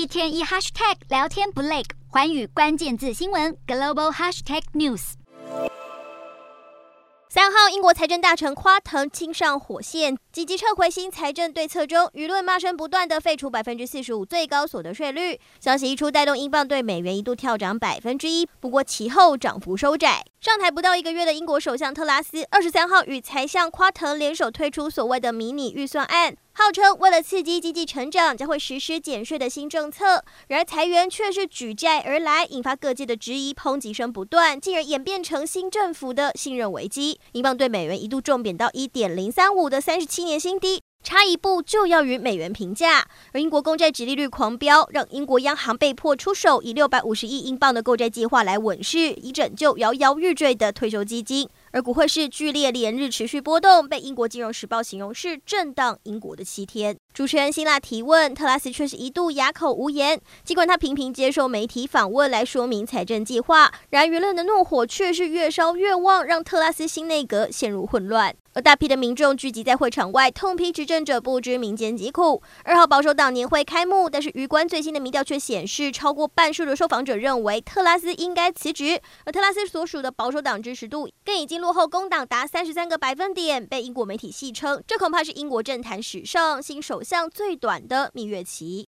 一天一 hashtag 聊天不累，寰宇关键字新闻 global hashtag news。三号，英国财政大臣夸腾亲上火线，积极撤回新财政对策中，舆论骂声不断的废除百分之四十五最高所得税率。消息一出，带动英镑对美元一度跳涨百分之一，不过其后涨幅收窄。上台不到一个月的英国首相特拉斯，二十三号与财相夸腾联手推出所谓的迷你预算案。号称为了刺激经济成长，将会实施减税的新政策。然而裁员却是举债而来，引发各界的质疑，抨击声不断，进而演变成新政府的信任危机。英镑对美元一度重贬到一点零三五的三十七年新低，差一步就要与美元平价。而英国公债殖利率狂飙，让英国央行被迫出手，以六百五十亿英镑的购债计划来稳市，以拯救摇摇欲坠的退休基金。而股汇市剧烈连日持续波动，被英国金融时报形容是震荡英国的七天。主持人辛辣提问，特拉斯却是一度哑口无言。尽管他频频接受媒体访问来说明财政计划，然舆论的怒火却是越烧越旺，让特拉斯新内阁陷入混乱。而大批的民众聚集在会场外，痛批执政者不知民间疾苦。二号保守党年会开幕，但是余观最新的民调却显示，超过半数的受访者认为特拉斯应该辞职。而特拉斯所属的保守党支持度更已经落后工党达三十三个百分点，被英国媒体戏称，这恐怕是英国政坛史上新走向最短的蜜月期。